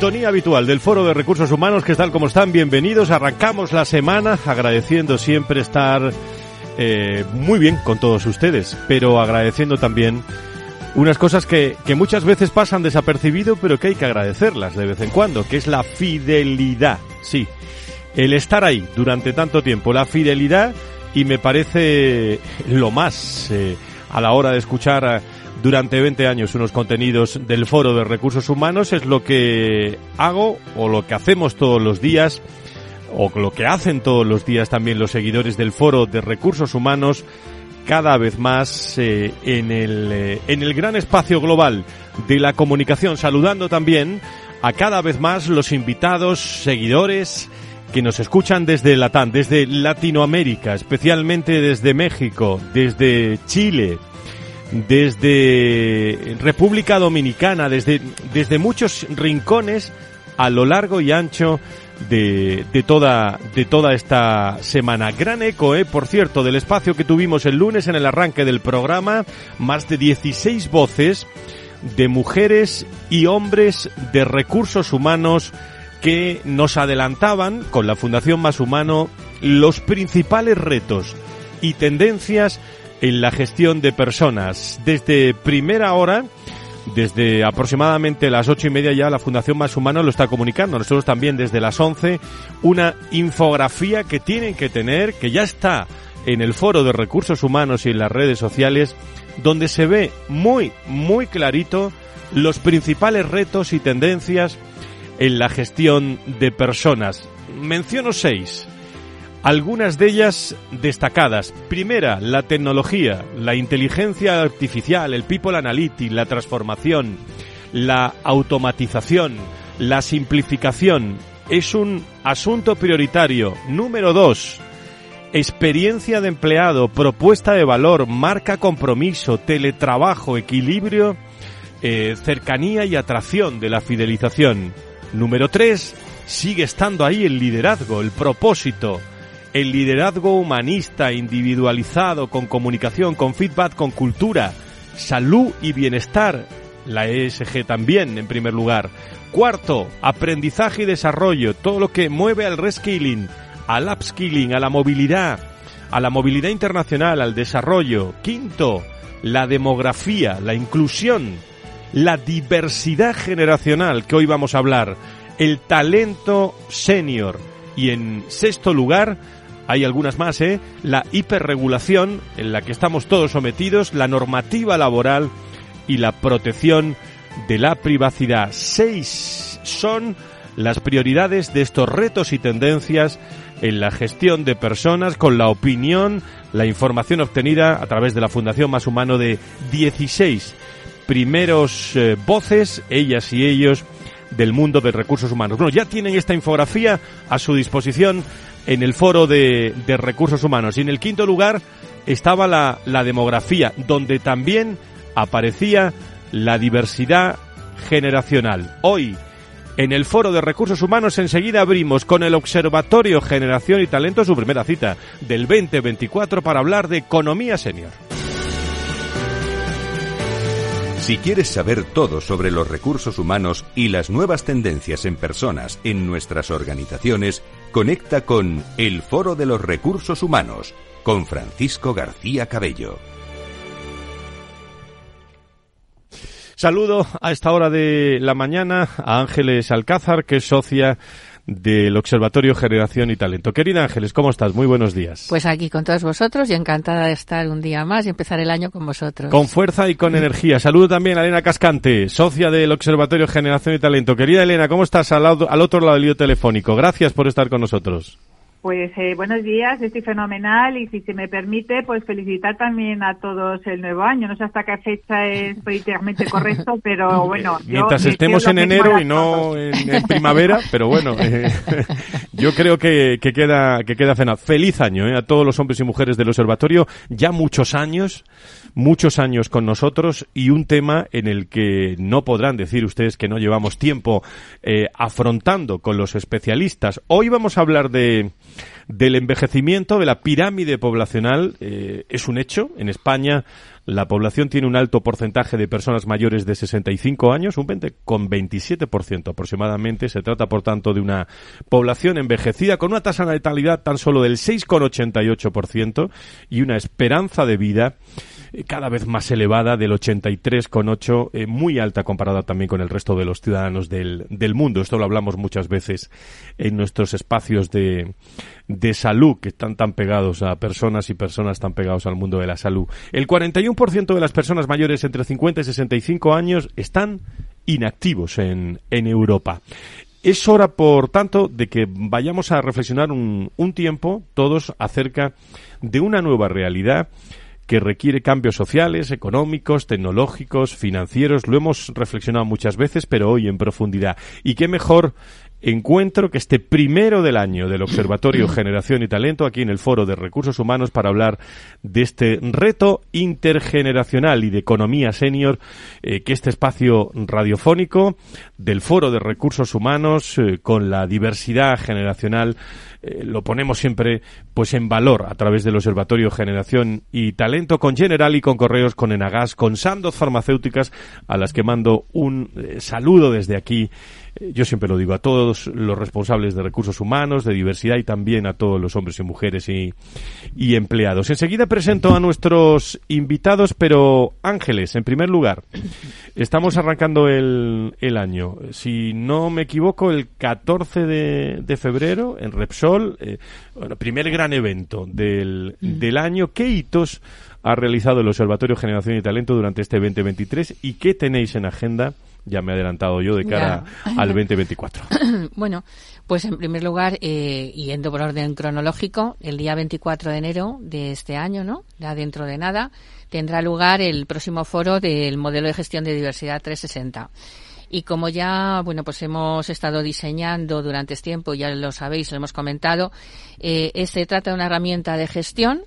Sintonía habitual del Foro de Recursos Humanos, que tal como están, bienvenidos. Arrancamos la semana agradeciendo siempre estar eh, muy bien con todos ustedes, pero agradeciendo también unas cosas que, que muchas veces pasan desapercibido, pero que hay que agradecerlas de vez en cuando, que es la fidelidad. Sí, el estar ahí durante tanto tiempo, la fidelidad y me parece lo más eh, a la hora de escuchar durante 20 años unos contenidos del Foro de Recursos Humanos es lo que hago o lo que hacemos todos los días o lo que hacen todos los días también los seguidores del Foro de Recursos Humanos cada vez más eh, en, el, eh, en el gran espacio global de la comunicación, saludando también a cada vez más los invitados, seguidores que nos escuchan desde Latam, desde Latinoamérica, especialmente desde México, desde Chile, desde República Dominicana, desde, desde muchos rincones a lo largo y ancho de, de, toda, de toda esta semana. Gran eco, eh, por cierto, del espacio que tuvimos el lunes en el arranque del programa, más de 16 voces de mujeres y hombres de recursos humanos que nos adelantaban con la Fundación Más Humano los principales retos y tendencias en la gestión de personas. Desde primera hora, desde aproximadamente las ocho y media ya la Fundación Más Humano lo está comunicando. Nosotros también desde las once, una infografía que tienen que tener, que ya está en el foro de recursos humanos y en las redes sociales, donde se ve muy, muy clarito los principales retos y tendencias en la gestión de personas. Menciono seis algunas de ellas destacadas. Primera, la tecnología, la inteligencia artificial, el people analytics, la transformación, la automatización, la simplificación. Es un asunto prioritario. Número dos, experiencia de empleado, propuesta de valor, marca compromiso, teletrabajo, equilibrio, eh, cercanía y atracción de la fidelización. Número tres, sigue estando ahí el liderazgo, el propósito, el liderazgo humanista, individualizado, con comunicación, con feedback, con cultura, salud y bienestar. La ESG también, en primer lugar. Cuarto, aprendizaje y desarrollo, todo lo que mueve al reskilling, al upskilling, a la movilidad, a la movilidad internacional, al desarrollo. Quinto, la demografía, la inclusión, la diversidad generacional, que hoy vamos a hablar, el talento senior. Y en sexto lugar, hay algunas más, ¿eh? La hiperregulación en la que estamos todos sometidos, la normativa laboral y la protección de la privacidad. Seis son las prioridades de estos retos y tendencias en la gestión de personas con la opinión, la información obtenida a través de la Fundación Más Humano de 16 primeros eh, voces, ellas y ellos, del mundo de recursos humanos. Bueno, ya tienen esta infografía a su disposición en el foro de, recursos humanos. Y en el quinto lugar estaba la, la demografía, donde también aparecía la diversidad generacional. Hoy, en el foro de recursos humanos, enseguida abrimos con el Observatorio Generación y Talento su primera cita del 2024 para hablar de economía senior. Si quieres saber todo sobre los recursos humanos y las nuevas tendencias en personas en nuestras organizaciones, conecta con El Foro de los Recursos Humanos con Francisco García Cabello. Saludo a esta hora de la mañana a Ángeles Alcázar, que es socia del Observatorio Generación y Talento. Querida Ángeles, ¿cómo estás? Muy buenos días. Pues aquí con todos vosotros y encantada de estar un día más y empezar el año con vosotros. Con fuerza y con energía. Saludo también a Elena Cascante, socia del Observatorio Generación y Talento. Querida Elena, ¿cómo estás al, al otro lado del lío telefónico? Gracias por estar con nosotros. Pues eh, buenos días, estoy fenomenal y si se me permite, pues felicitar también a todos el nuevo año. No sé hasta qué fecha es políticamente correcto, pero bueno. Mientras estemos en enero y no en, primavera, pero bueno, eh, yo creo que, que, queda que queda Feliz año eh, a todos los hombres y mujeres del observatorio, ya muchos años, muchos años con nosotros y un tema en el que no podrán decir ustedes que no llevamos tiempo eh, afrontando con los especialistas. Hoy vamos a hablar de del envejecimiento, de la pirámide poblacional. Eh, es un hecho. En España la población tiene un alto porcentaje de personas mayores de 65 años, un 20 con 27% aproximadamente. Se trata, por tanto, de una población envejecida con una tasa de natalidad tan solo del 6,88% y una esperanza de vida cada vez más elevada del 83,8, eh, muy alta comparada también con el resto de los ciudadanos del, del mundo. Esto lo hablamos muchas veces en nuestros espacios de, de salud que están tan pegados a personas y personas tan pegados al mundo de la salud. El 41% de las personas mayores entre 50 y 65 años están inactivos en, en Europa. Es hora, por tanto, de que vayamos a reflexionar un, un tiempo todos acerca de una nueva realidad que requiere cambios sociales, económicos, tecnológicos, financieros. Lo hemos reflexionado muchas veces, pero hoy en profundidad. Y qué mejor encuentro que este primero del año del Observatorio Generación y Talento aquí en el Foro de Recursos Humanos para hablar de este reto intergeneracional y de economía senior eh, que este espacio radiofónico del Foro de Recursos Humanos eh, con la diversidad generacional eh, lo ponemos siempre pues en valor a través del Observatorio Generación y Talento con General y con Correos, con Enagas, con Sandoz Farmacéuticas a las que mando un saludo desde aquí yo siempre lo digo, a todos los responsables de recursos humanos, de diversidad y también a todos los hombres y mujeres y, empleados. Enseguida presento a nuestros invitados, pero Ángeles, en primer lugar, estamos arrancando el, año. Si no me equivoco, el 14 de, febrero en Repsol, eh, bueno, primer gran evento del, del año. ¿Qué hitos ha realizado el Observatorio Generación y Talento durante este 2023 y qué tenéis en agenda? Ya me he adelantado yo de cara al 2024. bueno, pues en primer lugar, eh, yendo por orden cronológico, el día 24 de enero de este año, ¿no? Ya dentro de nada, tendrá lugar el próximo foro del modelo de gestión de diversidad 360. Y como ya, bueno, pues hemos estado diseñando durante este tiempo, ya lo sabéis, lo hemos comentado, eh, se trata de una herramienta de gestión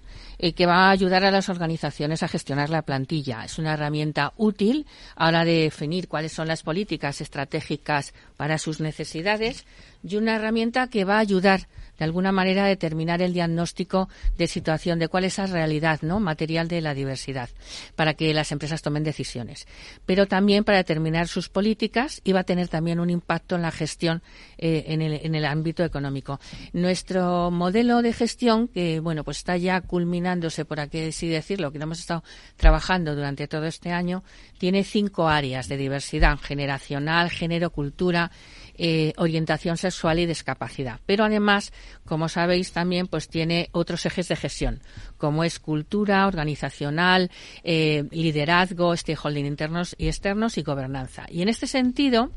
eh, que va a ayudar a las organizaciones a gestionar la plantilla. Es una herramienta útil a la de definir cuáles son las políticas estratégicas para sus necesidades y una herramienta que va a ayudar de alguna manera determinar el diagnóstico de situación, de cuál es la realidad ¿no? material de la diversidad, para que las empresas tomen decisiones. Pero también para determinar sus políticas y va a tener también un impacto en la gestión eh, en, el, en, el, ámbito económico. Nuestro modelo de gestión, que bueno, pues está ya culminándose, por así decirlo, que lo hemos estado trabajando durante todo este año, tiene cinco áreas de diversidad generacional, género, cultura, eh, orientación sexual y discapacidad. Pero además, como sabéis, también pues tiene otros ejes de gestión, como es cultura, organizacional, eh, liderazgo, stakeholding internos y externos y gobernanza. Y en este sentido,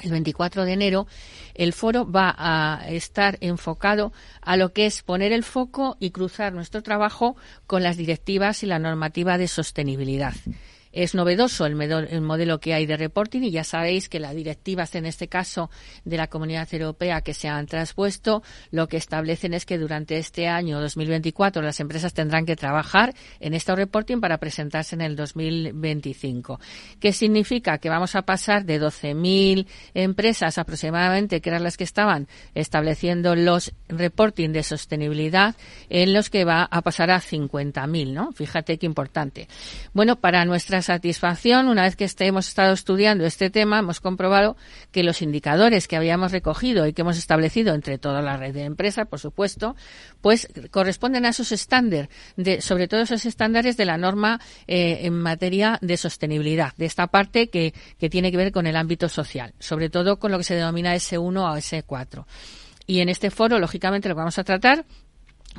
el 24 de enero, el foro va a estar enfocado a lo que es poner el foco y cruzar nuestro trabajo con las directivas y la normativa de sostenibilidad. Es novedoso el, modelo que hay de reporting y ya sabéis que las directivas, en este caso de la Comunidad Europea, que se han traspuesto, lo que establecen es que durante este año 2024 las empresas tendrán que trabajar en este reporting para presentarse en el 2025. ¿Qué significa? Que vamos a pasar de 12.000 empresas aproximadamente, que eran las que estaban estableciendo los reporting de sostenibilidad, en los que va a pasar a 50.000, ¿no? Fíjate qué importante. Bueno, para nuestras satisfacción, una vez que este, hemos estado estudiando este tema, hemos comprobado que los indicadores que habíamos recogido y que hemos establecido entre toda la red de empresas, por supuesto, pues corresponden a esos estándares, sobre todo esos estándares de la norma eh, en materia de sostenibilidad, de esta parte que, que tiene que ver con el ámbito social, sobre todo con lo que se denomina S1 o S4. Y en este foro, lógicamente, lo vamos a tratar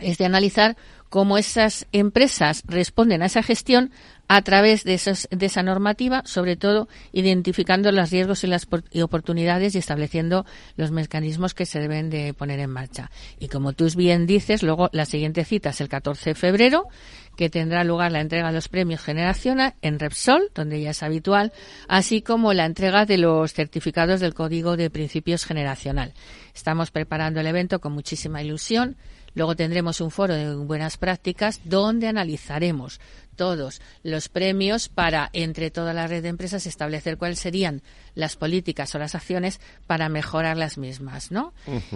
es de analizar cómo esas empresas responden a esa gestión a través de, de esa normativa, sobre todo identificando los riesgos y las oportunidades y estableciendo los mecanismos que se deben de poner en marcha. Y como tú bien dices, luego la siguiente cita es el 14 de febrero, que tendrá lugar la entrega de los premios Generaciona en Repsol, donde ya es habitual, así como la entrega de los certificados del Código de Principios Generacional. Estamos preparando el evento con muchísima ilusión Luego tendremos un foro de buenas prácticas donde analizaremos todos los premios para, entre toda la red de empresas, establecer cuáles serían las políticas o las acciones para mejorar las mismas, ¿no?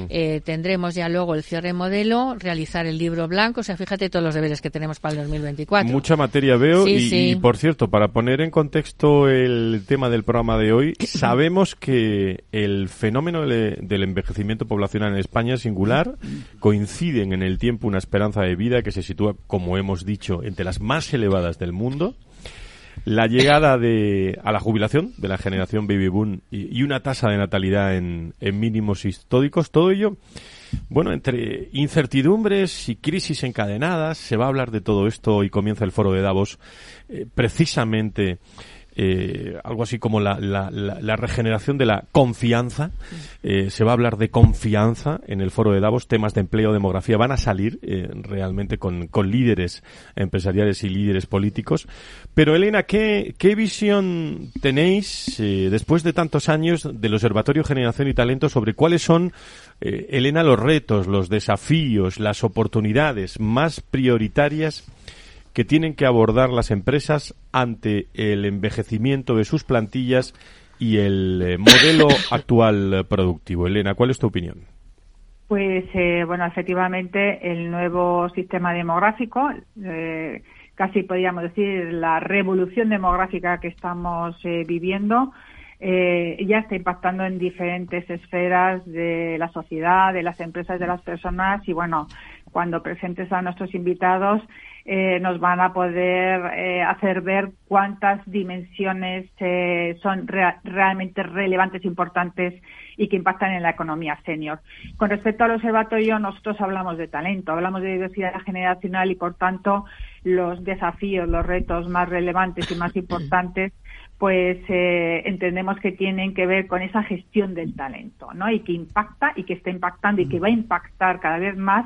eh, tendremos ya luego el cierre modelo, realizar el libro blanco, o sea, fíjate todos los deberes que tenemos para el 2024. Mucha materia veo y, por cierto, para poner en contexto el tema del programa de hoy, sabemos que el fenómeno del envejecimiento poblacional en España es singular, coinciden en el tiempo una esperanza de vida que se sitúa, como hemos dicho, entre las más elevadas del mundo, la llegada de, a la jubilación de la generación baby boom y, una tasa de natalidad en, mínimos históricos, todo ello, bueno, entre incertidumbres y crisis encadenadas, se va a hablar de todo esto y comienza el foro de Davos eh, precisamente eh, algo así como la, la, la, regeneración de la confianza. Eh, se va a hablar de confianza en el foro de Davos, temas de empleo, demografía, van a salir eh, realmente con, con, líderes empresariales y líderes políticos. Pero Elena, ¿qué, qué visión tenéis eh, después de tantos años del Observatorio Generación y Talento sobre cuáles son, eh, Elena, los retos, los desafíos, las oportunidades más prioritarias que tienen que abordar las empresas ante el envejecimiento de sus plantillas y el eh, modelo actual productivo. Elena, ¿cuál es tu opinión? Pues eh, bueno, efectivamente el nuevo sistema demográfico, eh, casi podríamos decir la revolución demográfica que estamos viviendo, ya está impactando en diferentes esferas de la sociedad, de las empresas, de las personas y bueno, cuando presentes a nuestros invitados eh, nos van a poder eh, hacer ver cuántas dimensiones eh, son realmente relevantes, importantes y que impactan en la economía senior. Con respecto al observatorio, nosotros hablamos de talento, hablamos de diversidad generacional y, por tanto, los desafíos, los retos más relevantes y más importantes pues entendemos que tienen que ver con esa gestión del talento, ¿no? Y que impacta y que está impactando y que va a impactar cada vez más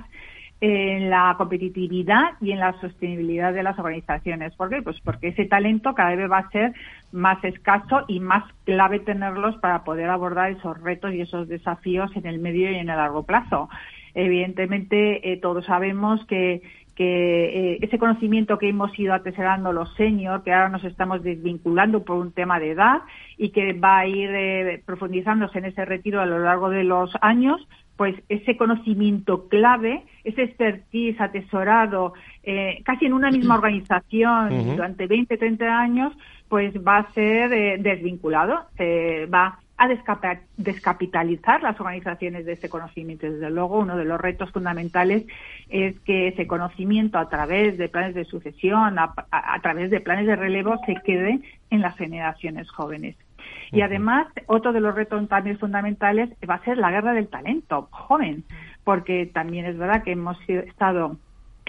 en la competitividad y en la sostenibilidad de las organizaciones. ¿Por qué? Pues porque ese talento cada vez va a ser más escaso y más clave tenerlos para poder abordar esos retos y esos desafíos en el medio y en el largo plazo. Evidentemente, eh, todos sabemos que, que eh, ese conocimiento que hemos ido atesorando los seniors, que ahora nos estamos desvinculando por un tema de edad y que va a ir eh, profundizándose en ese retiro a lo largo de los años, pues ese conocimiento clave, ese expertise atesorado eh, casi en una misma organización durante 20, 30 años, pues va a ser eh, desvinculado, se va a descapitalizar las organizaciones de ese conocimiento. Desde luego, uno de los retos fundamentales es que ese conocimiento a través de planes de sucesión, a través de planes de relevo, se quede en las generaciones jóvenes. Y además, otro de los retos también fundamentales va a ser la guerra del talento joven, porque también es verdad que hemos estado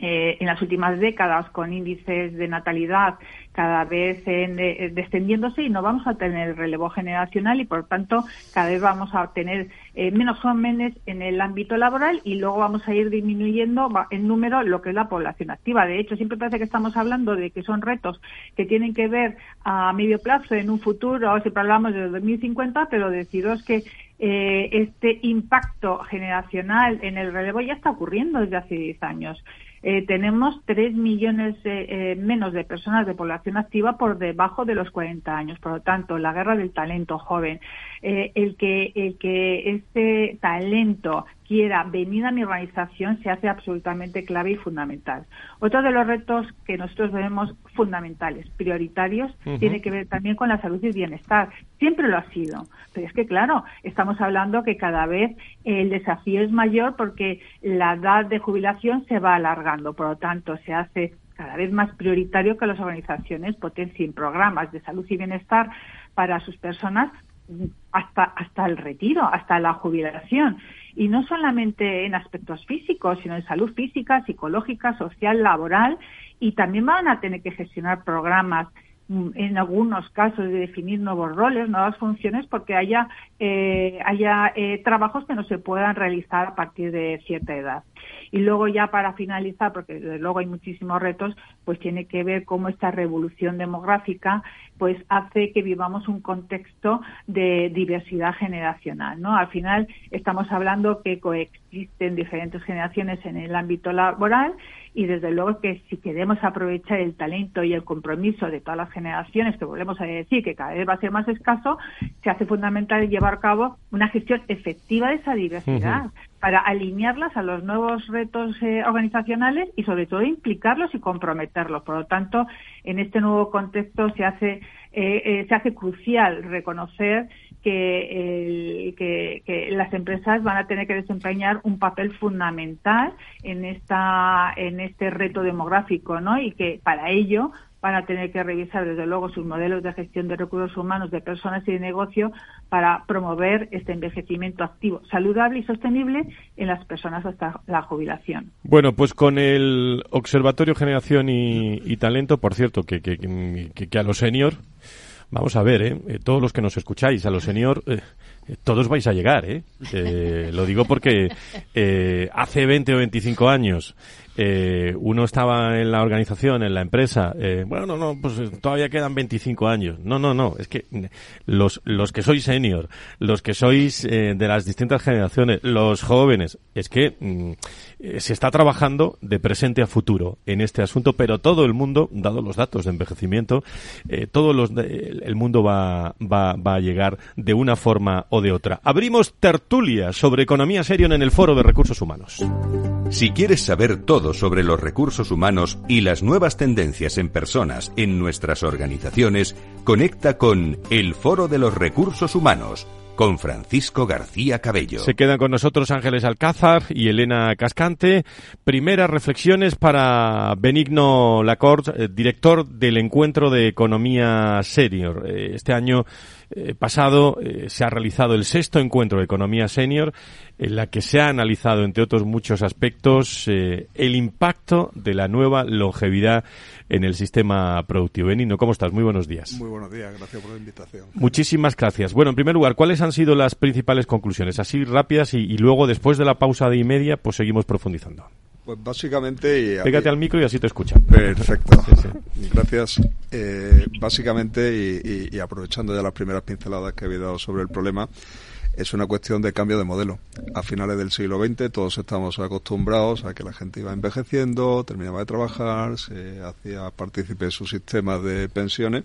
eh, en las últimas décadas con índices de natalidad cada vez eh, descendiéndose y no vamos a tener relevo generacional y por tanto cada vez vamos a tener eh, menos jóvenes en el ámbito laboral y luego vamos a ir disminuyendo en número lo que es la población activa. De hecho, siempre parece que estamos hablando de que son retos que tienen que ver a medio plazo en un futuro, siempre hablamos de 2050, pero deciros que este impacto generacional en el relevo ya está ocurriendo desde hace 10 años. Eh, tenemos 3 millones eh, eh, menos de personas de población activa por debajo de los 40 años. Por lo tanto, la guerra del talento joven, el, que, el que este talento quiera venir a mi organización se hace absolutamente clave y fundamental. Otro de los retos que nosotros vemos fundamentales, prioritarios, tiene que ver también con la salud y el bienestar. Siempre lo ha sido, pero es que claro, estamos hablando que cada vez el desafío es mayor porque la edad de jubilación se va alargando, por lo tanto se hace cada vez más prioritario que las organizaciones potencien programas de salud y bienestar para sus personas hasta, hasta el retiro, hasta la jubilación. Y no solamente en aspectos físicos, sino en salud física, psicológica, social, laboral. Y también van a tener que gestionar programas en algunos casos de definir nuevos roles, nuevas funciones, porque haya, eh, haya eh, trabajos que no se puedan realizar a partir de cierta edad. Y luego ya para finalizar, porque luego hay muchísimos retos, pues tiene que ver cómo esta revolución demográfica pues hace que vivamos un contexto de diversidad generacional, ¿no? Al final estamos hablando que coexisten diferentes generaciones en el ámbito laboral y desde luego que si queremos aprovechar el talento y el compromiso de todas las generaciones, que volvemos a decir que cada vez va a ser más escaso, se hace fundamental llevar a cabo una gestión efectiva de esa diversidad para alinearlas a los nuevos retos eh, organizacionales y sobre todo implicarlos y comprometerlos. Por lo tanto, en este nuevo contexto se hace eh, eh, se hace crucial reconocer que, que, las empresas van a tener que desempeñar un papel fundamental en esta en este reto demográfico, ¿no? Y que para ello van a tener que revisar desde luego sus modelos de gestión de recursos humanos de personas y de negocio para promover este envejecimiento activo, saludable y sostenible en las personas hasta la jubilación. Bueno, pues con el Observatorio Generación y, Talento, por cierto, que, que, que, a los senior, vamos a ver, ¿eh? ¿eh? todos los que nos escucháis, a los senior, eh, todos vais a llegar, ¿eh? eh lo digo porque hace 20 o 25 años eh, uno estaba en la organización, en la empresa, eh, bueno, no, no, pues todavía quedan 25 años. No, no, no, es que los, los que sois senior, los que sois eh, de las distintas generaciones, los jóvenes, es que mm, eh, se está trabajando de presente a futuro en este asunto, pero todo el mundo, dado los datos de envejecimiento, eh, todo el mundo va, va, va a llegar de una forma o de otra. Abrimos tertulia sobre economía serio en el Foro de Recursos Humanos. Si quieres saber todo sobre los recursos humanos y las nuevas tendencias en personas en nuestras organizaciones, conecta con el Foro de los Recursos Humanos con Francisco García Cabello. Se quedan con nosotros Ángeles Alcázar y Elena Cascante. Primeras reflexiones para Benigno Lacorte, eh, director del Encuentro de Economía Senior. Eh, este año eh, pasado se ha realizado el sexto encuentro de Economía Senior en la que se ha analizado, entre otros muchos aspectos, el impacto de la nueva longevidad en el sistema productivo. Benigno, ¿cómo estás? Muy buenos días. Muy buenos días, gracias por la invitación. Muchísimas gracias. Bueno, en primer lugar, ¿cuáles han sido las principales conclusiones? Así rápidas y, luego, después de la pausa de y media, pues seguimos profundizando. Pues básicamente... Pégate al micro y así te escuchan. Perfecto. Gracias. Eh, básicamente, y, aprovechando ya las primeras pinceladas que he dado sobre el problema, es una cuestión de cambio de modelo. A finales del siglo XX todos estamos acostumbrados a que la gente iba envejeciendo, terminaba de trabajar, se hacía partícipe de su sistema de pensiones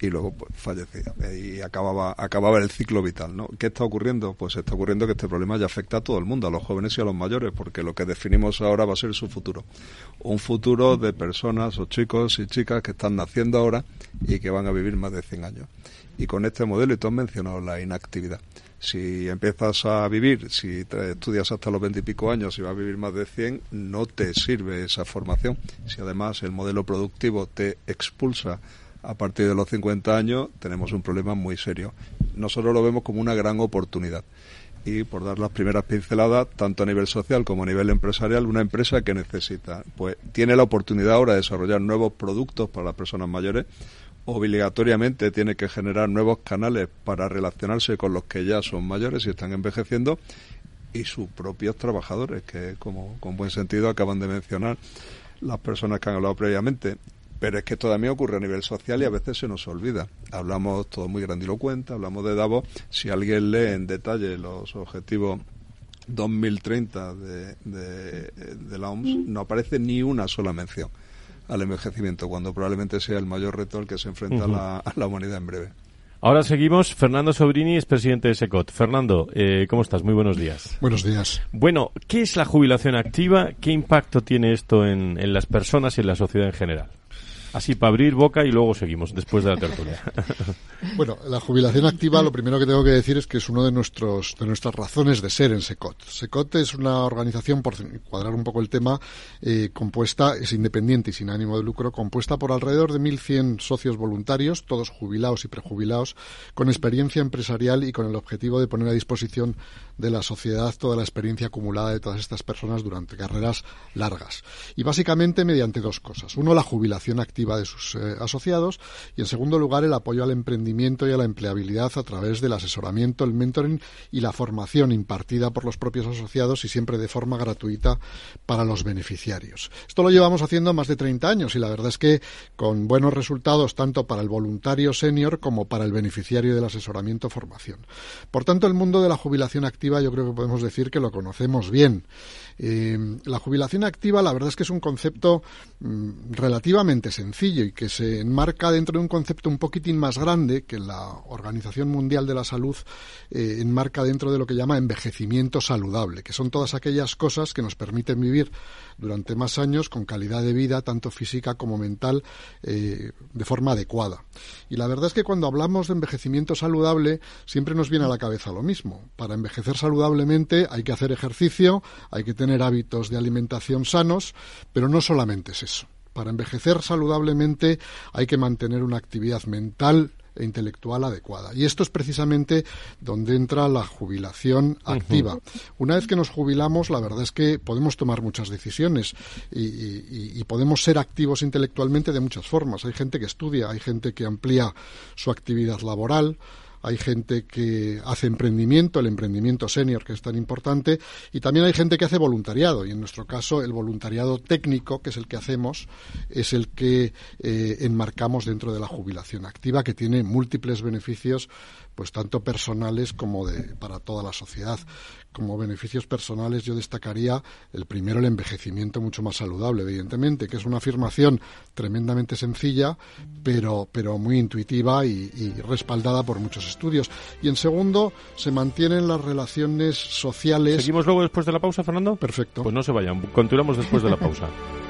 y luego pues, fallecía y acababa acababa el ciclo vital ¿no? ¿qué está ocurriendo? pues está ocurriendo que este problema ya afecta a todo el mundo a los jóvenes y a los mayores porque lo que definimos ahora va a ser su futuro un futuro de personas o chicos y chicas que están naciendo ahora y que van a vivir más de 100 años y con este modelo y tú has mencionado la inactividad si empiezas a vivir, si estudias hasta los veintipico años y vas a vivir más de 100, no te sirve esa formación. Si además el modelo productivo te expulsa a partir de los 50 años, tenemos un problema muy serio. Nosotros lo vemos como una gran oportunidad. Y por dar las primeras pinceladas, tanto a nivel social como a nivel empresarial, una empresa que necesita, pues tiene la oportunidad ahora de desarrollar nuevos productos para las personas mayores, obligatoriamente tiene que generar nuevos canales para relacionarse con los que ya son mayores y están envejeciendo y sus propios trabajadores, que como con buen sentido acaban de mencionar las personas que han hablado previamente. Pero es que esto también ocurre a nivel social y a veces se nos olvida. Hablamos todo muy grandilocuente, hablamos de Davos. Si alguien lee en detalle los objetivos 2030 de, de, de la OMS, no aparece ni una sola mención al envejecimiento, cuando probablemente sea el mayor reto al que se enfrenta la, humanidad en breve. Ahora seguimos. Fernando Sobrini es presidente de SECOT. Fernando, eh, ¿cómo estás? Muy buenos días. Buenos días. Bueno, ¿qué es la jubilación activa? ¿Qué impacto tiene esto en, en las personas y en la sociedad en general? Así para abrir boca y luego seguimos después de la tertulia. Bueno, la jubilación activa, lo primero que tengo que decir es que es uno de nuestros de nuestras razones de ser en SECOT. SECOT es una organización, por cuadrar un poco el tema, eh, compuesta, es independiente y sin ánimo de lucro, compuesta por alrededor de 1.100 socios voluntarios, todos jubilados y prejubilados, con experiencia empresarial y con el objetivo de poner a disposición de la sociedad toda la experiencia acumulada de todas estas personas durante carreras largas. Y básicamente mediante dos cosas. Uno, la jubilación activa de sus eh, asociados y, en segundo lugar, el apoyo al emprendimiento y a la empleabilidad a través del asesoramiento, el mentoring y la formación impartida por los propios asociados y siempre de forma gratuita para los beneficiarios. Esto lo llevamos haciendo más de 30 años y la verdad es que con buenos resultados tanto para el voluntario senior como para el beneficiario del asesoramiento formación. Por tanto, el mundo de la jubilación activa yo creo que podemos decir que lo conocemos bien. Eh, la jubilación activa, la verdad es que es un concepto mm, relativamente sencillo y que se enmarca dentro de un concepto un poquitín más grande que la Organización Mundial de la Salud eh, enmarca dentro de lo que llama envejecimiento saludable, que son todas aquellas cosas que nos permiten vivir durante más años con calidad de vida, tanto física como mental, eh, de forma adecuada. Y la verdad es que cuando hablamos de envejecimiento saludable, siempre nos viene a la cabeza lo mismo. Para envejecer saludablemente hay que hacer ejercicio, hay que tener hábitos de alimentación sanos, pero no solamente es eso. Para envejecer saludablemente hay que mantener una actividad mental, e intelectual adecuada. Y esto es precisamente donde entra la jubilación activa. Una vez que nos jubilamos, la verdad es que podemos tomar muchas decisiones y, podemos ser activos intelectualmente de muchas formas. Hay gente que estudia, hay gente que amplía su actividad laboral, hay gente que hace emprendimiento, el emprendimiento senior que es tan importante, y también hay gente que hace voluntariado, y en nuestro caso el voluntariado técnico, que es el que hacemos, es el que eh, enmarcamos dentro de la jubilación activa, que tiene múltiples beneficios, pues tanto personales como de, para toda la sociedad como beneficios personales yo destacaría el primero el envejecimiento mucho más saludable evidentemente que es una afirmación tremendamente sencilla pero pero muy intuitiva y, respaldada por muchos estudios. Y en segundo se mantienen las relaciones sociales. Seguimos luego después de la pausa Fernando perfecto. Pues no se vayan continuamos después de la pausa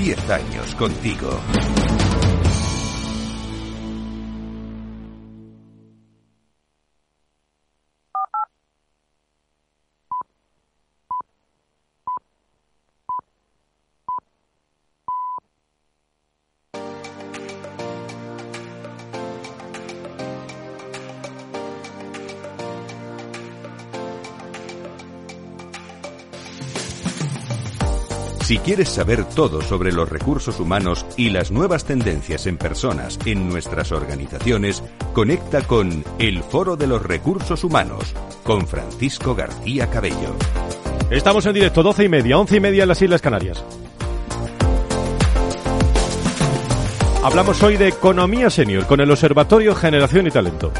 Diez años contigo. Si quieres saber todo sobre los recursos humanos y las nuevas tendencias en personas en nuestras organizaciones, conecta con El Foro de los Recursos Humanos con Francisco García Cabello. Estamos en directo, doce y media, once y media en las Islas Canarias. Hablamos hoy de economía senior con el Observatorio Generación y Talento.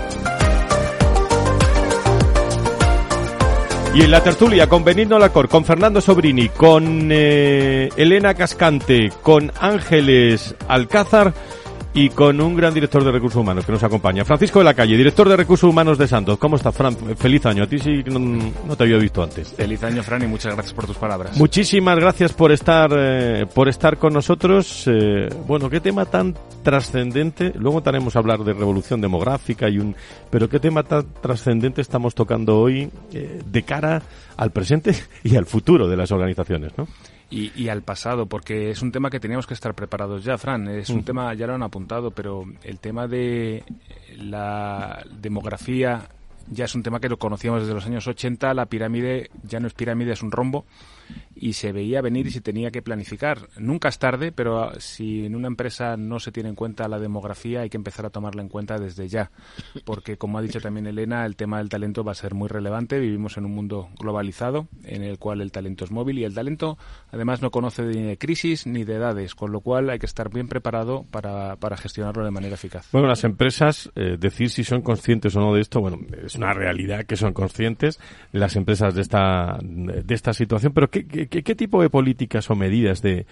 Y en la tertulia con Benigno Lacor, con Fernando Sobrini, con eh, Elena Cascante, con Ángeles Alcázar y con un gran director de recursos humanos que nos acompaña. Francisco de la Calle, director de recursos humanos de Santos. ¿Cómo estás, Fran? Feliz año. A ti sí no, no te había visto antes. Feliz año, Fran, y muchas gracias por tus palabras. Muchísimas gracias por estar, eh, por estar con nosotros. Eh, bueno, qué tema tan trascendente. Luego tenemos a hablar de revolución demográfica y un, pero qué tema tan trascendente estamos tocando hoy eh, de cara al presente y al futuro de las organizaciones, ¿no? Y, y, al pasado, porque es un tema que teníamos que estar preparados ya, Fran. Es un Mm. tema, ya lo han apuntado, pero el tema de la demografía ya es un tema que lo conocíamos desde los años 80. La pirámide ya no es pirámide, es un rombo. Y se veía venir y se tenía que planificar. Nunca es tarde, pero ah, si en una empresa no se tiene en cuenta la demografía, hay que empezar a tomarla en cuenta desde ya. Porque, como ha dicho también Elena, el tema del talento va a ser muy relevante. Vivimos en un mundo globalizado en el cual el talento es móvil y el talento, además, no conoce ni de crisis ni de edades, con lo cual hay que estar bien preparado para, para gestionarlo de manera eficaz. Bueno, las empresas, eh, decir si son conscientes o no de esto, bueno, es una realidad que son conscientes las empresas de esta, de esta situación, pero ¿qué, tipo de políticas o medidas de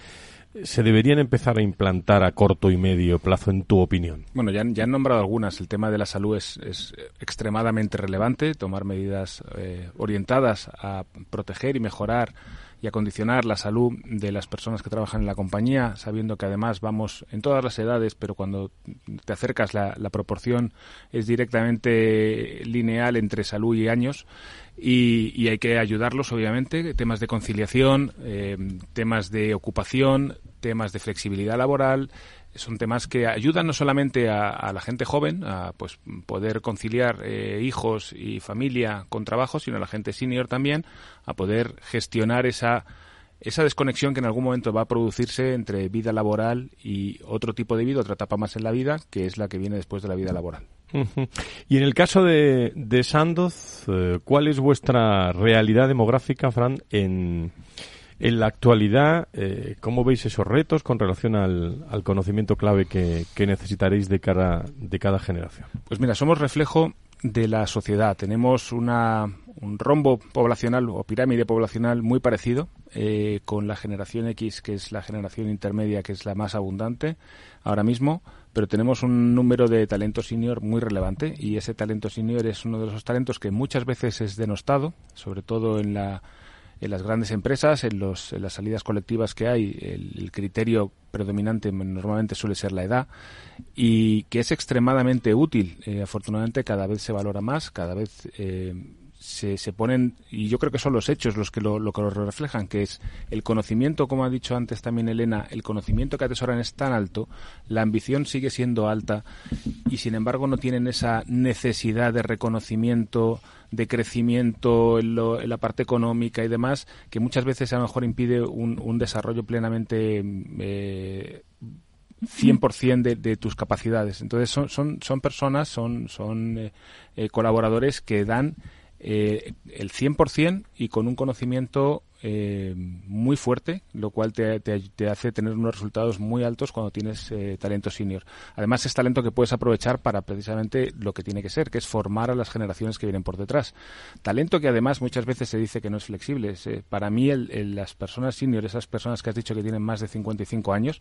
se deberían empezar a implantar a corto y medio plazo, en tu opinión? Bueno, ya, ya han nombrado algunas. El tema de la salud es, es extremadamente relevante. Tomar medidas eh, orientadas a proteger y mejorar y acondicionar la salud de las personas que trabajan en la compañía, sabiendo que además vamos en todas las edades, pero cuando te acercas la, la proporción es directamente lineal entre salud y años. Y, y, hay que ayudarlos, obviamente, temas de conciliación, eh, temas de ocupación, temas de flexibilidad laboral, son temas que ayudan no solamente a, la gente joven a pues poder conciliar eh, hijos y familia con trabajo, sino a la gente senior también a poder gestionar esa esa desconexión que en algún momento va a producirse entre vida laboral y otro tipo de vida, otra etapa más en la vida, que es la que viene después de la vida laboral. Y en el caso de, de Sandoz, eh, ¿cuál es vuestra realidad demográfica, Fran, en, en la actualidad? Eh, ¿Cómo veis esos retos con relación al, conocimiento clave que, que, necesitaréis de cada, de cada generación? Pues mira, somos reflejo de la sociedad. Tenemos una, un rombo poblacional o pirámide poblacional muy parecido eh, con la generación X, que es la generación intermedia, que es la más abundante ahora mismo, pero tenemos un número de talento senior muy relevante y ese talento senior es uno de esos talentos que muchas veces es denostado, sobre todo en la en las grandes empresas, en, los, en las salidas colectivas que hay, el, criterio predominante normalmente suele ser la edad y que es extremadamente útil. Eh, afortunadamente cada vez se valora más, cada vez eh, se, se, ponen, y yo creo que son los hechos los que lo, lo, que lo reflejan, que es el conocimiento, como ha dicho antes también Elena, el conocimiento que atesoran es tan alto, la ambición sigue siendo alta y sin embargo no tienen esa necesidad de reconocimiento, de crecimiento en, lo, en, la parte económica y demás, que muchas veces a lo mejor impide un, desarrollo plenamente eh, 100% de, de, tus capacidades. Entonces son, son, son personas, son, son eh, eh, colaboradores que dan eh, el 100% y con un conocimiento eh, muy fuerte, lo cual te, te, hace tener unos resultados muy altos cuando tienes eh, talento senior. Además, es talento que puedes aprovechar para precisamente lo que tiene que ser, que es formar a las generaciones que vienen por detrás. Talento que además muchas veces se dice que no es flexible. Eh, para mí, el, las personas senior, esas personas que has dicho que tienen más de 55 años,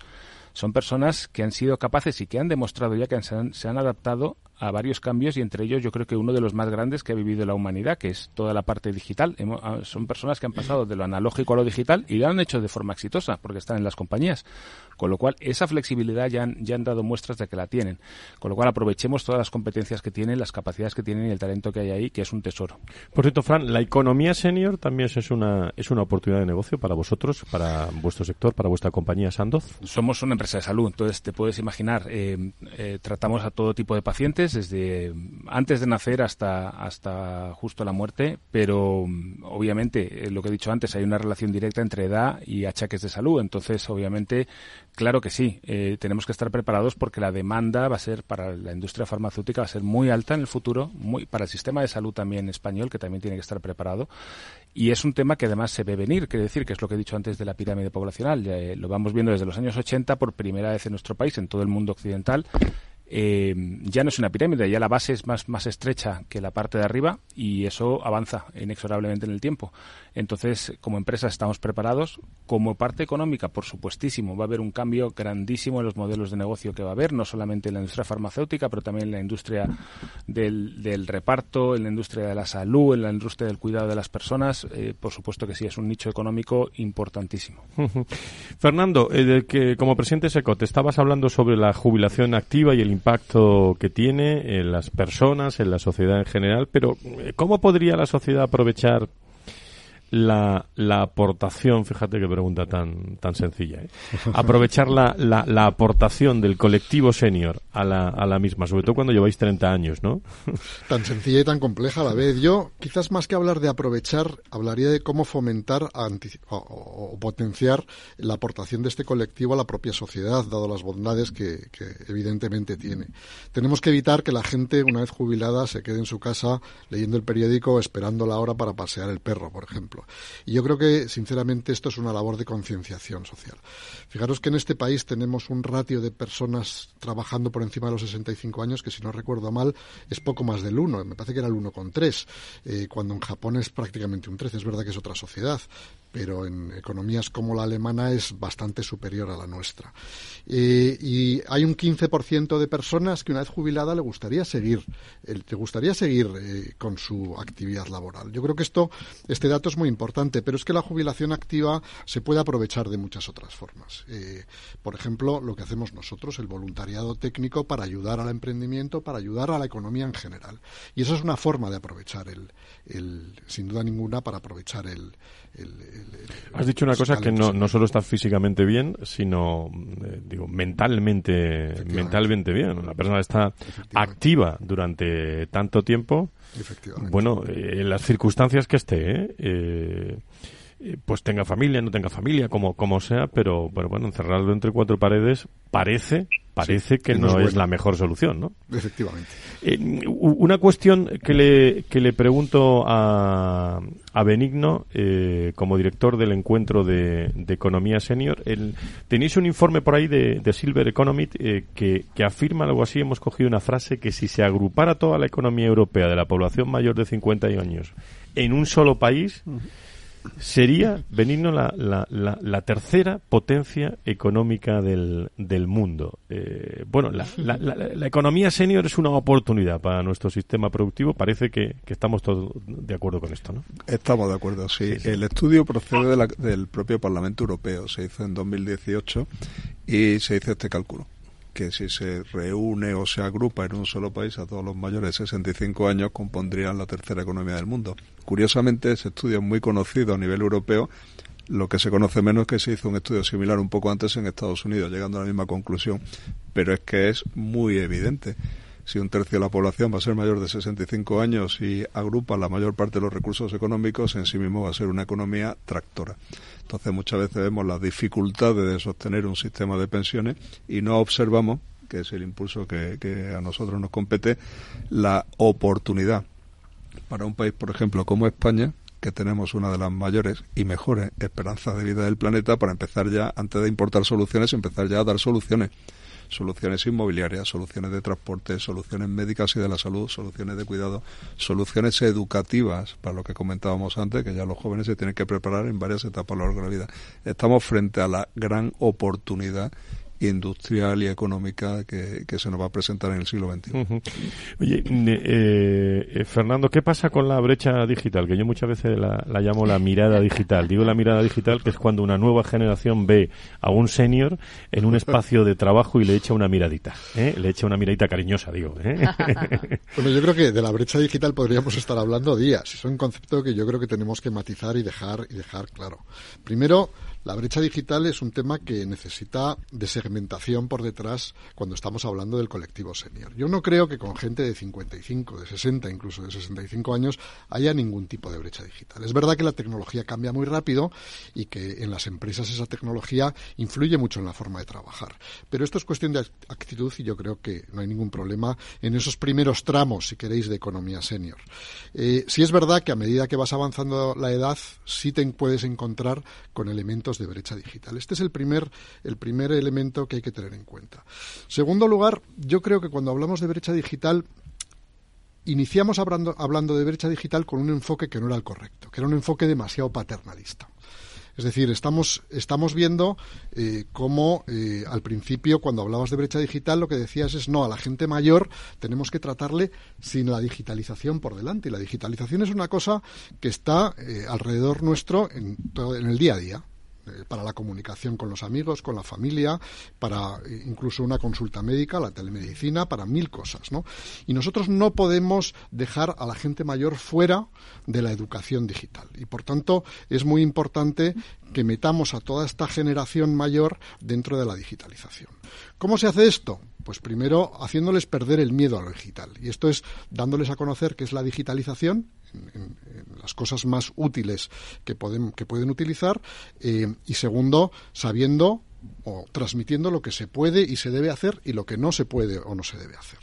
son personas que han sido capaces y que han demostrado ya que se han adaptado a varios cambios y entre ellos yo creo que uno de los más grandes que ha vivido la humanidad, que es toda la parte digital. Ah, son personas que han pasado de lo analógico a lo digital y lo han hecho de forma exitosa porque están en las compañías. Con lo cual, esa flexibilidad ya han, ya han dado muestras de que la tienen. Con lo cual, aprovechemos todas las competencias que tienen, las capacidades que tienen y el talento que hay ahí, que es un tesoro. Por cierto, Fran, la economía senior también es una, es una oportunidad de negocio para vosotros, para vuestro sector, para vuestra compañía Sandoz. Somos una empresa de salud, entonces te puedes imaginar, eh, eh, tratamos a todo tipo de pacientes, desde antes de nacer hasta, hasta justo la muerte, pero obviamente, eh, lo que he dicho antes, hay una relación directa entre edad y achaques de salud, entonces obviamente Claro que sí, eh, tenemos que estar preparados porque la demanda va a ser para la industria farmacéutica va a ser muy alta en el futuro, muy para el sistema de salud también español que también tiene que estar preparado. Y es un tema que además se ve venir, quiere decir que es lo que he dicho antes de la pirámide poblacional, eh, lo vamos viendo desde los años 80 por primera vez en nuestro país, en todo el mundo occidental. Eh, ya no es una pirámide, ya la base es más, más estrecha que la parte de arriba y eso avanza inexorablemente en el tiempo. Entonces, como empresa estamos preparados. Como parte económica, por supuestísimo, va a haber un cambio grandísimo en los modelos de negocio que va a haber, no solamente en la industria farmacéutica, pero también en la industria del, reparto, en la industria de la salud, en la industria del cuidado de las personas. Eh, por supuesto que sí, es un nicho económico importantísimo. Fernando, eh, que como presidente SECO, te estabas hablando sobre la jubilación activa y el impacto que tiene en las personas, en la sociedad en general, pero eh, ¿cómo podría la sociedad aprovechar la, la aportación, fíjate qué pregunta tan, tan sencilla, ¿eh? aprovechar la, la, la, aportación del colectivo senior a la, misma, sobre todo cuando lleváis 30 años, ¿no? tan sencilla y tan compleja a la vez. Yo, quizás más que hablar de aprovechar, hablaría de cómo fomentar o, potenciar la aportación de este colectivo a la propia sociedad, dado las bondades que, que evidentemente tiene. Tenemos que evitar que la gente, una vez jubilada, se quede en su casa leyendo el periódico esperando la hora para pasear el perro, por ejemplo. Y yo creo que, sinceramente, esto es una labor de concienciación social. Fijaros que en este país tenemos un ratio de personas trabajando por encima de los 65 años que, si no recuerdo mal, es poco más del 1. Me parece que era el 1,3, eh, cuando en Japón es prácticamente un 13. Es verdad que es otra sociedad, pero en economías como la alemana es bastante superior a la nuestra. Eh, y hay un 15% de personas que una vez jubilada le gustaría seguir, le gustaría seguir eh, con su actividad laboral. Yo creo que esto, este dato es muy importante, pero es que la jubilación activa se puede aprovechar de muchas otras formas. Eh, por ejemplo, lo que hacemos nosotros, el voluntariado técnico para ayudar al emprendimiento, para ayudar a la economía en general. Y esa es una forma de aprovechar el, el sin duda ninguna, para aprovechar el, Has dicho una cosa que no, no solo está físicamente bien, sino eh, digo mentalmente mentalmente bien. La persona está activa durante tanto tiempo. Bueno, eh, en las circunstancias que esté, ¿eh? Pues tenga familia, no tenga familia, como, como sea, pero, pero bueno, encerrarlo entre cuatro paredes parece parece que no, es, la mejor solución, ¿no? Efectivamente. Eh, una cuestión que le, que le pregunto a, a Benigno, eh, como director del encuentro de, Economía Senior, tenéis un informe por ahí de, Silver Economy eh, que, que, afirma algo así, hemos cogido una frase que si se agrupara toda la economía europea de la población mayor de 50 años en un solo país, sería, Benigno, la, la, la, tercera potencia económica del, del mundo. Eh, bueno, la, la, economía senior es una oportunidad para nuestro sistema productivo. Parece que, estamos todos de acuerdo con esto, ¿no? Estamos de acuerdo, sí. El estudio procede del propio Parlamento Europeo. Se hizo en 2018 y se hizo este cálculo que si se reúne o se agrupa en un solo país a todos los mayores de 65 años compondrían la tercera economía del mundo. Curiosamente, ese estudio es muy conocido a nivel europeo. Lo que se conoce menos es que se hizo un estudio similar un poco antes en Estados Unidos, llegando a la misma conclusión. Pero es que es muy evidente si un tercio de la población va a ser mayor de 65 años y agrupa la mayor parte de los recursos económicos, en sí mismo va a ser una economía tractora. Entonces muchas veces vemos las dificultades de sostener un sistema de pensiones y no observamos, que es el impulso que, a nosotros nos compete, la oportunidad. Para un país, por ejemplo, como España, que tenemos una de las mayores y mejores esperanzas de vida del planeta para empezar ya, antes de importar soluciones, empezar ya a dar soluciones soluciones inmobiliarias, soluciones de transporte, soluciones médicas y de la salud, soluciones de cuidado, soluciones educativas, para lo que comentábamos antes, que ya los jóvenes se tienen que preparar en varias etapas a lo largo de la vida. Estamos frente a la gran oportunidad industrial y económica que, se nos va a presentar en el siglo XXI. Oye, eh, eh, Fernando, ¿qué pasa con la brecha digital? Que yo muchas veces la, llamo la mirada digital. Digo la mirada digital que es cuando una nueva generación ve a un senior en un espacio de trabajo y le echa una miradita. ¿eh? Le echa una miradita cariñosa, digo. bueno, yo creo que de la brecha digital podríamos estar hablando días. Es un concepto que yo creo que tenemos que matizar y dejar, y dejar claro. Primero, la brecha digital es un tema que necesita de segmentación por detrás cuando estamos hablando del colectivo senior. Yo no creo que con gente de 55, de 60, incluso de 65 años haya ningún tipo de brecha digital. Es verdad que la tecnología cambia muy rápido y que en las empresas esa tecnología influye mucho en la forma de trabajar. Pero esto es cuestión de actitud y yo creo que no hay ningún problema en esos primeros tramos, si queréis, de economía senior. Eh, sí es verdad que a medida que vas avanzando la edad, sí te puedes encontrar con elementos de brecha digital. Este es el primer, el primer elemento que hay que tener en cuenta. Segundo lugar, yo creo que cuando hablamos de brecha digital, iniciamos hablando, hablando de brecha digital con un enfoque que no era el correcto, que era un enfoque demasiado paternalista. Es decir, estamos, estamos viendo eh, cómo eh, al principio, cuando hablabas de brecha digital, lo que decías es no, a la gente mayor tenemos que tratarle sin la digitalización por delante. Y la digitalización es una cosa que está eh, alrededor nuestro en, todo, en el día a día. Eh, para la comunicación con los amigos, con la familia, para eh, incluso una consulta médica, la telemedicina, para mil cosas, ¿no? Y nosotros no podemos dejar a la gente mayor fuera de la educación digital. Y por tanto, es muy importante que metamos a toda esta generación mayor dentro de la digitalización. ¿Cómo se hace esto? Pues primero haciéndoles perder el miedo a lo digital. Y esto es dándoles a conocer qué es la digitalización, en, las cosas más útiles que pueden, que pueden utilizar, eh, y segundo, sabiendo o transmitiendo lo que se puede y se debe hacer y lo que no se puede o no se debe hacer.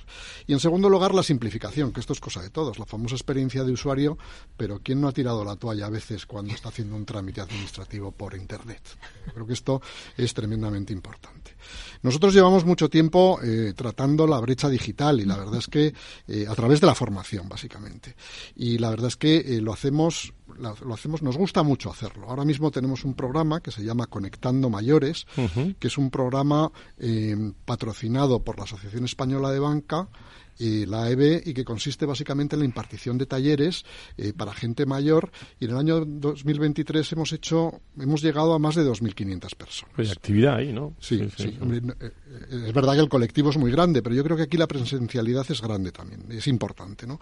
Y en segundo lugar, la simplificación, que esto es cosa de todos, la famosa experiencia de usuario, pero ¿quién no ha tirado la toalla a veces cuando está haciendo un trámite administrativo por Internet? creo que esto es tremendamente importante. Nosotros llevamos mucho tiempo eh, tratando la brecha digital y la verdad es que eh, a través de la formación, básicamente. Y la verdad es que eh, lo hacemos lo hacemos, nos gusta mucho hacerlo. Ahora mismo tenemos un programa que se llama Conectando Mayores, que es un programa patrocinado por la Asociación Española de Banca y la AEB y que consiste básicamente en la impartición de talleres eh, para gente mayor y en el año 2023 hemos hecho hemos llegado a más de 2.500 personas. Pues actividad ahí, ¿no? Sí, sí. Eh, es verdad que el colectivo es muy grande, pero yo creo que aquí la presencialidad es grande también, es importante, ¿no?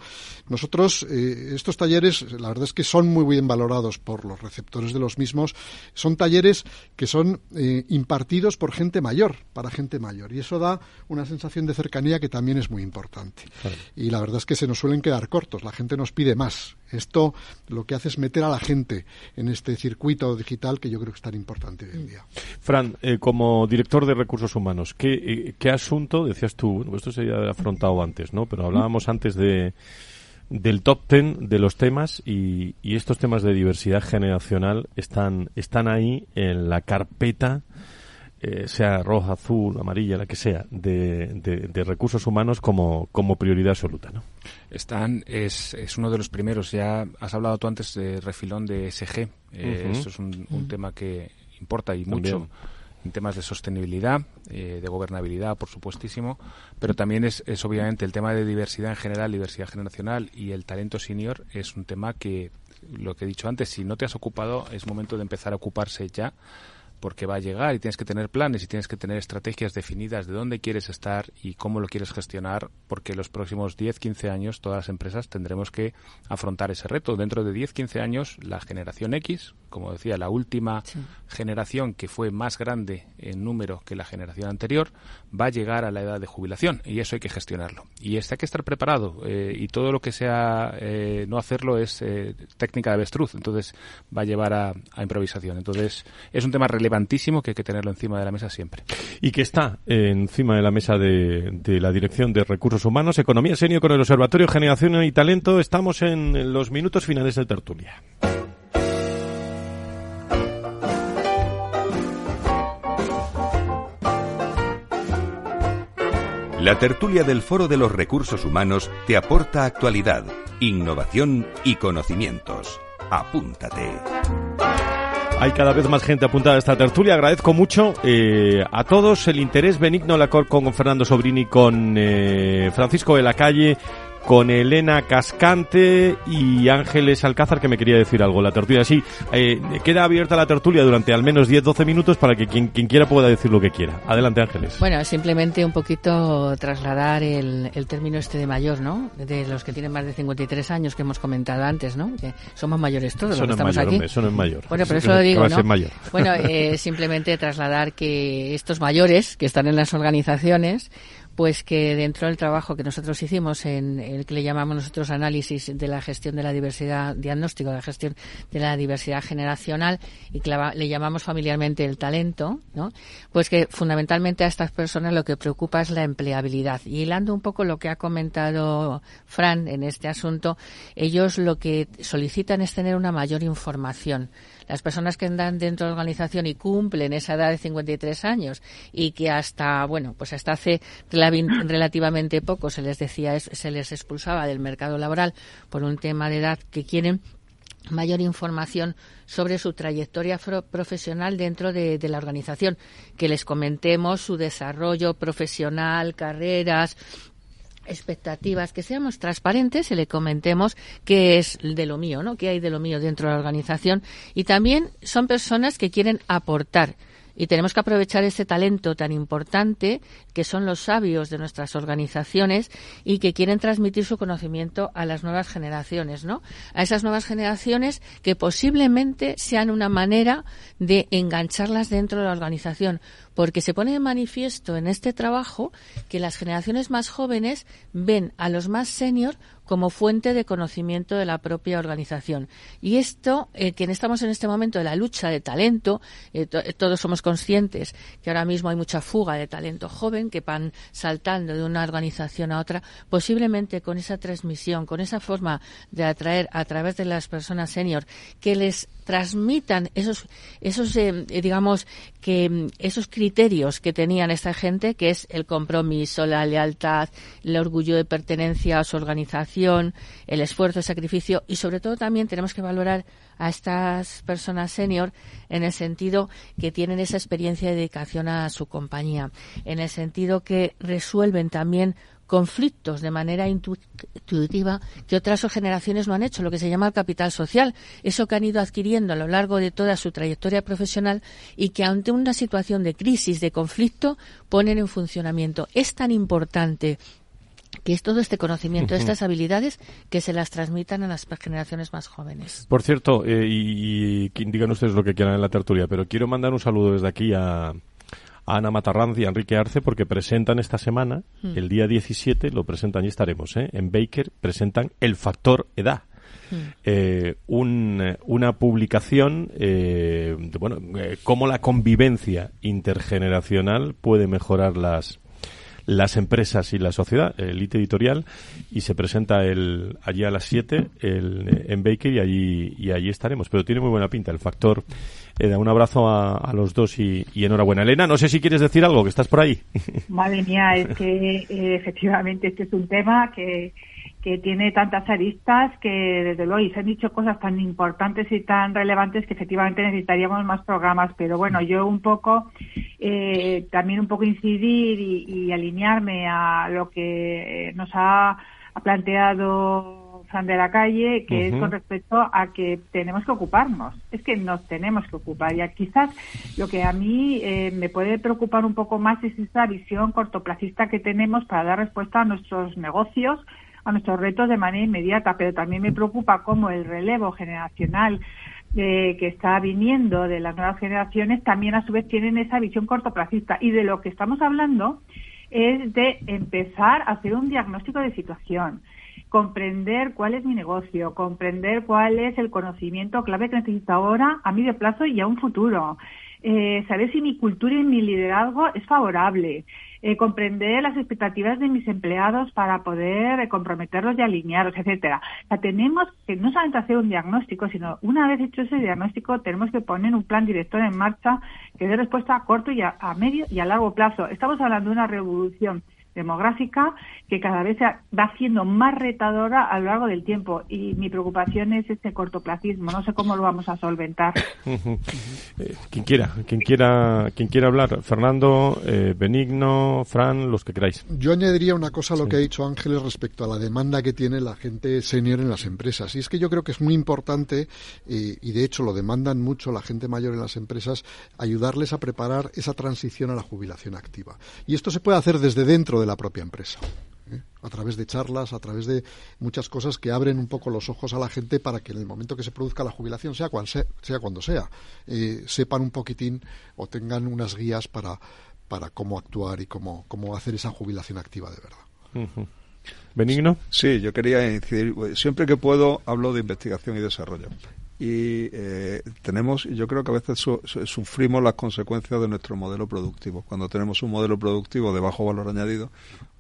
Nosotros, eh, estos talleres, la verdad es que son muy bien valorados por los receptores de los mismos, son talleres que son impartidos por gente mayor, para gente mayor, y eso da una sensación de cercanía que también es muy importante. Y la verdad es que se nos suelen quedar cortos, la gente nos pide más. Esto lo que hace es meter a la gente en este circuito digital que yo creo que es tan importante hoy en día. Fran, eh, como director de recursos humanos, ¿qué, eh, qué asunto, decías tú, bueno, esto se ha afrontado antes, ¿no? Pero hablábamos antes de del top ten de los temas y, y, estos temas de diversidad generacional están, están ahí en la carpeta eh, sea roja, azul, amarilla, la que sea, de, de, recursos humanos como, como prioridad absoluta, ¿no? Están, es, es uno de los primeros. Ya has hablado tú antes de refilón de SG. Eh, Esto es un, tema que importa y mucho en temas de sostenibilidad, eh, de gobernabilidad, por supuestísimo, pero también es, es obviamente el tema de diversidad en general, diversidad generacional y el talento senior es un tema que, lo que he dicho antes, si no te has ocupado, es momento de empezar a ocuparse ya porque va a llegar y tienes que tener planes y tienes que tener estrategias definidas de dónde quieres estar y cómo lo quieres gestionar, porque los próximos 10, 15 años todas las empresas tendremos que afrontar ese reto. Dentro de 10, 15 años, la generación X, como decía, la última generación que fue más grande en número que la generación anterior, va a llegar a la edad de jubilación y eso hay que gestionarlo. Y este hay que estar preparado eh, y todo lo que sea eh, no hacerlo es eh, técnica de avestruz, entonces va a llevar a, a improvisación. Entonces es un tema relevante que hay que tenerlo encima de la mesa siempre. Y que está encima de la mesa de, la Dirección de Recursos Humanos, Economía Senior con el Observatorio Generación y Talento. Estamos en los minutos finales de tertulia. La tertulia del Foro de los Recursos Humanos te aporta actualidad, innovación y conocimientos. Apúntate. Hay cada vez más gente apuntada a esta tertulia. Agradezco mucho eh, a todos el interés benigno, la cor con Fernando Sobrini, con eh, Francisco de la Calle, con Elena Cascante y Ángeles Alcázar que me quería decir algo. La tertulia sí, eh, queda abierta la tertulia durante al menos 10-12 minutos para que quien, quien, quiera pueda decir lo que quiera. Adelante Ángeles. Bueno, simplemente un poquito trasladar el, el término este de mayor, ¿no? De los que tienen más de 53 años que hemos comentado antes, ¿no? Que somos mayores todos eso los que no estamos mayor, aquí. Hombre, eso no es mayor. Bueno, pero eso lo digo, ¿no? Mayor. Bueno, eh, simplemente trasladar que estos mayores que están en las organizaciones pues que dentro del trabajo que nosotros hicimos en el que le llamamos nosotros análisis de la gestión de la diversidad, diagnóstico de la gestión de la diversidad generacional y que le llamamos familiarmente el talento, ¿no? Pues que fundamentalmente a estas personas lo que preocupa es la empleabilidad. Y hilando un poco lo que ha comentado Fran en este asunto, ellos lo que solicitan es tener una mayor información las personas que andan dentro de la organización y cumplen esa edad de 53 años y que hasta, bueno, pues hasta hace relativamente poco se les decía, se les expulsaba del mercado laboral por un tema de edad que quieren mayor información sobre su trayectoria profesional dentro de, de, la organización, que les comentemos su desarrollo profesional, carreras, expectativas, que seamos transparentes y le comentemos qué es de lo mío, ¿no? qué hay de lo mío dentro de la organización. Y también son personas que quieren aportar y tenemos que aprovechar ese talento tan importante que son los sabios de nuestras organizaciones y que quieren transmitir su conocimiento a las nuevas generaciones, ¿no? A esas nuevas generaciones que posiblemente sean una manera de engancharlas dentro de la organización, porque se pone de manifiesto en este trabajo que las generaciones más jóvenes ven a los más senior como fuente de conocimiento de la propia organización. Y esto, eh, que estamos en este momento de la lucha de talento, eh, to todos somos conscientes que ahora mismo hay mucha fuga de talento joven que van saltando de una organización a otra, posiblemente con esa transmisión, con esa forma de atraer a través de las personas senior, que les transmitan esos, esos eh, digamos, que esos criterios que tenían esta gente, que es el compromiso, la lealtad, el orgullo de pertenencia a su organización, el esfuerzo, el sacrificio y sobre todo también tenemos que valorar a estas personas senior en el sentido que tienen esa experiencia de dedicación a su compañía, en el sentido que resuelven también conflictos de manera intuitiva que otras generaciones no han hecho, lo que se llama el capital social, eso que han ido adquiriendo a lo largo de toda su trayectoria profesional y que ante una situación de crisis, de conflicto, ponen en funcionamiento. Es tan importante que es todo este conocimiento, estas habilidades que se las transmitan a las generaciones más jóvenes. Por cierto, eh, y, y digan ustedes lo que quieran en la tertulia, pero quiero mandar un saludo desde aquí a, a Ana Matarranz y a Enrique Arce porque presentan esta semana, mm. el día 17, lo presentan y estaremos, ¿eh? en Baker, presentan El Factor Edad. Mm. Eh, un, una publicación eh, de, bueno, eh, cómo la convivencia intergeneracional puede mejorar las, las empresas y la sociedad, el IT editorial, y se presenta el, allí a las 7 el, en Baker y allí, y allí estaremos. Pero tiene muy buena pinta el factor. Eh, un abrazo a, los dos y, enhorabuena. Elena, no sé si quieres decir algo, que estás por ahí. Madre mía, es que eh, efectivamente este es un tema que, que tiene tantas aristas que desde luego se han dicho cosas tan importantes y tan relevantes que efectivamente necesitaríamos más programas pero bueno yo un poco eh, también un poco incidir y, alinearme a lo que nos ha, ha planteado De la calle que uh -huh. es con respecto a que tenemos que ocuparnos es que nos tenemos que ocupar y quizás lo que a mí eh, me puede preocupar un poco más es esa visión cortoplacista que tenemos para dar respuesta a nuestros negocios a nuestros retos de manera inmediata, pero también me preocupa cómo el relevo generacional eh, que está viniendo de las nuevas generaciones también a su vez tienen esa visión cortoplacista. Y de lo que estamos hablando es de empezar a hacer un diagnóstico de situación, comprender cuál es mi negocio, comprender cuál es el conocimiento clave que necesito ahora, a medio plazo y a un futuro. Eh, saber si mi cultura y mi liderazgo es favorable, eh, comprender las expectativas de mis empleados para poder eh, comprometerlos y alinearlos, etcétera. O sea, tenemos que no solamente hacer un diagnóstico, sino una vez hecho ese diagnóstico, tenemos que poner un plan director en marcha que dé respuesta a corto y a, a medio y a largo plazo. Estamos hablando de una revolución demográfica que cada vez va siendo más retadora a lo largo del tiempo y mi preocupación es este cortoplacismo. No sé cómo lo vamos a solventar. Eh, quien quiera, quien quiera, quien quiera hablar. Fernando, eh, Benigno, Fran, los que queráis. Yo añadiría una cosa a lo que ha dicho Ángeles respecto a la demanda que tiene la gente senior en las empresas. Y es que yo creo que es muy importante, eh, y de hecho lo demandan mucho la gente mayor en las empresas, ayudarles a preparar esa transición a la jubilación activa. Y esto se puede hacer desde dentro de la propia empresa. ¿eh? a través de charlas, a través de muchas cosas que abren un poco los ojos a la gente para que en el momento que se produzca la jubilación, sea, sea, cuando sea, eh, sepan un poquitín o tengan unas guías para, para cómo actuar y cómo, cómo hacer esa jubilación activa de verdad. Benigno. Sí, yo quería incidir, siempre que puedo hablo de investigación y desarrollo y eh, tenemos, yo creo que a veces sufrimos las consecuencias de nuestro modelo productivo. Cuando tenemos un modelo productivo de bajo valor añadido,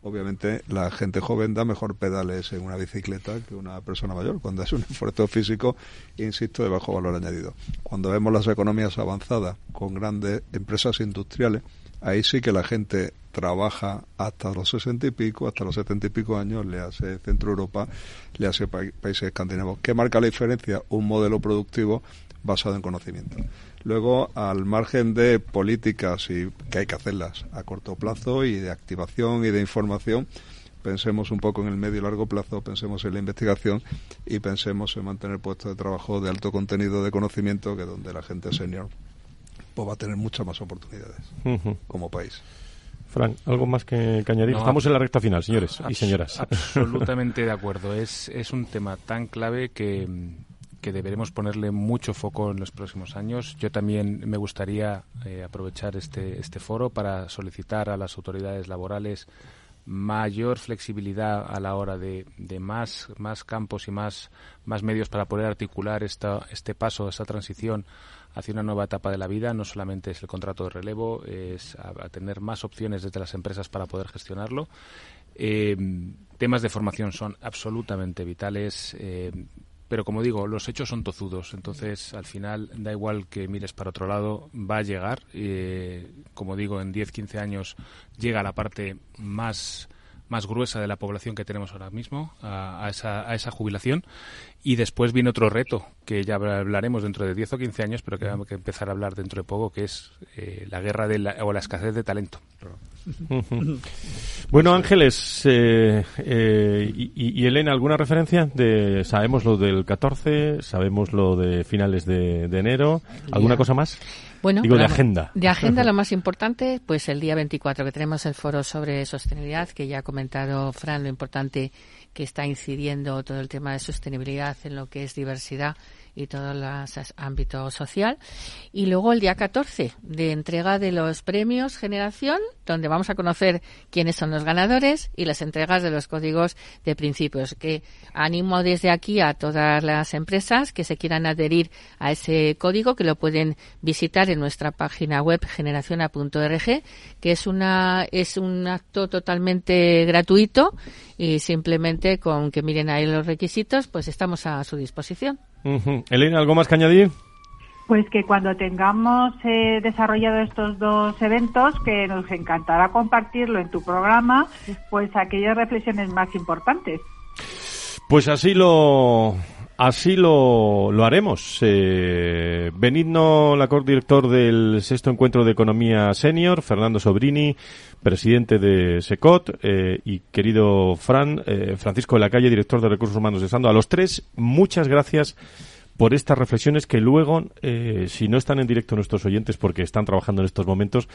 obviamente la gente joven da mejor pedales en una bicicleta que una persona mayor, cuando es un esfuerzo físico, insisto, de bajo valor añadido. Cuando vemos las economías avanzadas con grandes empresas industriales, ahí sí que la gente trabaja hasta los sesenta y pico, hasta los setenta y pico años, le hace Centro Europa, le hace países escandinavos. ¿Qué marca la diferencia? Un modelo productivo basado en conocimiento. Luego, al margen de políticas y que hay que hacerlas a corto plazo y de activación y de información, pensemos un poco en el medio y largo plazo, pensemos en la investigación y pensemos en mantener puestos de trabajo de alto contenido de conocimiento, que donde la gente senior pues va a tener muchas más oportunidades como país. Frank, ¿algo más que, añadir? Estamos en la recta final, señores y señoras. Absolutamente de acuerdo. Es, es un tema tan clave que, que deberemos ponerle mucho foco en los próximos años. Yo también me gustaría eh, aprovechar este, este foro para solicitar a las autoridades laborales mayor flexibilidad a la hora de, de más, más campos y más, más medios para poder articular esta, este paso, esta transición hacia una nueva etapa de la vida. No solamente es el contrato de relevo, es a, tener más opciones desde las empresas para poder gestionarlo. Eh, temas de formación son absolutamente vitales. Eh, pero como digo, los hechos son tozudos, entonces al final da igual que mires para otro lado, va a llegar. Eh, como digo, en 10-15 años llega la parte más más gruesa de la población que tenemos ahora mismo a, esa, a esa jubilación. Y después viene otro reto, que ya hablaremos dentro de 10 o 15 años, pero que vamos a empezar a hablar dentro de poco, que es eh, la guerra de la, o la escasez de talento. bueno, Ángeles eh, eh, y, Elena, ¿alguna referencia? De, sabemos lo del 14, sabemos lo de finales de, de enero. ¿Alguna cosa más? Bueno, Digo, de agenda. De agenda, lo más importante, pues el día 24, que tenemos el foro sobre sostenibilidad, que ya ha comentado Fran, lo importante que está incidiendo todo el tema de sostenibilidad en lo que es diversidad y todo el ámbito social. Y luego el día 14 de entrega de los premios Generación, donde vamos a conocer quiénes son los ganadores y las entregas de los códigos de principios. Que animo desde aquí a todas las empresas que se quieran adherir a ese código, que lo pueden visitar en nuestra página web generaciona.org, que es una es un acto totalmente gratuito y simplemente con que miren ahí los requisitos, pues estamos a su disposición. Elena, ¿algo más que añadir? Pues que cuando tengamos eh, desarrollado estos dos eventos, que nos encantará compartirlo en tu programa, pues aquellas reflexiones más importantes. Pues así lo así lo, lo haremos. Eh, Benigno Lacor, director del sexto encuentro de economía senior, Fernando Sobrini, presidente de SECOT, eh, y querido Fran, eh, Francisco de la Calle, director de Recursos Humanos de Sando. A los tres, muchas gracias por estas reflexiones que luego, eh, si no están en directo nuestros oyentes porque están trabajando en estos momentos,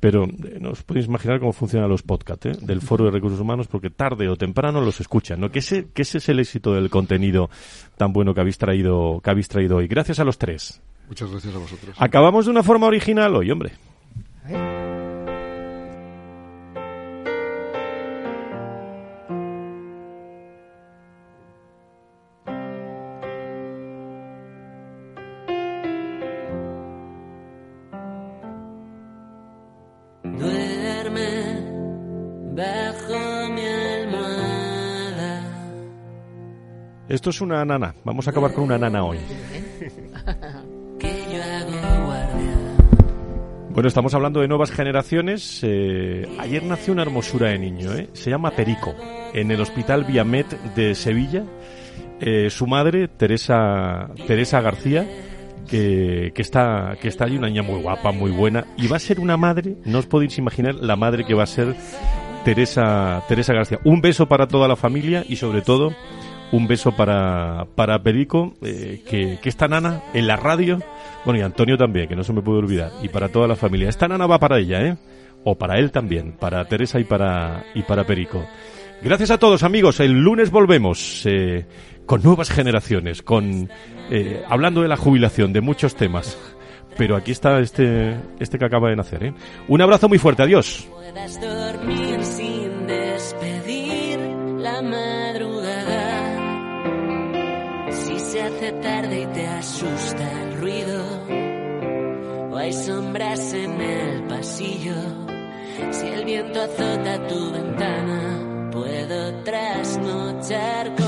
pero eh, no os podéis imaginar cómo funcionan los podcasts ¿eh? del Foro de Recursos Humanos porque tarde o temprano los escuchan, ¿no? Que ese, que ese es el éxito del contenido tan bueno que habéis traído, que habéis traído hoy. Gracias a los tres. Muchas gracias a vosotros. Acabamos de una forma original hoy, hombre. Esto es una nana. Vamos a acabar con una nana hoy. Bueno, estamos hablando de nuevas generaciones. Eh, ayer nació una hermosura de niño, ¿eh? se llama Perico, en el Hospital Viamet de Sevilla. Eh, su madre, Teresa, Teresa García, que, que, está, que está allí, una niña muy guapa, muy buena, y va a ser una madre, no os podéis imaginar la madre que va a ser Teresa, Teresa García. Un beso para toda la familia y sobre todo un beso para, para Perico, eh, que, que esta nana en la radio, bueno, y Antonio también, que no se me puede olvidar, y para toda la familia. Esta nana va para ella, ¿eh? O para él también, para Teresa y para, y para Perico. Gracias a todos, amigos. El lunes volvemos eh, con nuevas generaciones, con eh, hablando de la jubilación, de muchos temas. Pero aquí está este, este que acaba de nacer. ¿eh? Un abrazo muy fuerte. Adiós. Hay sombras en el pasillo. Si el viento azota tu ventana, puedo trasnochar contigo.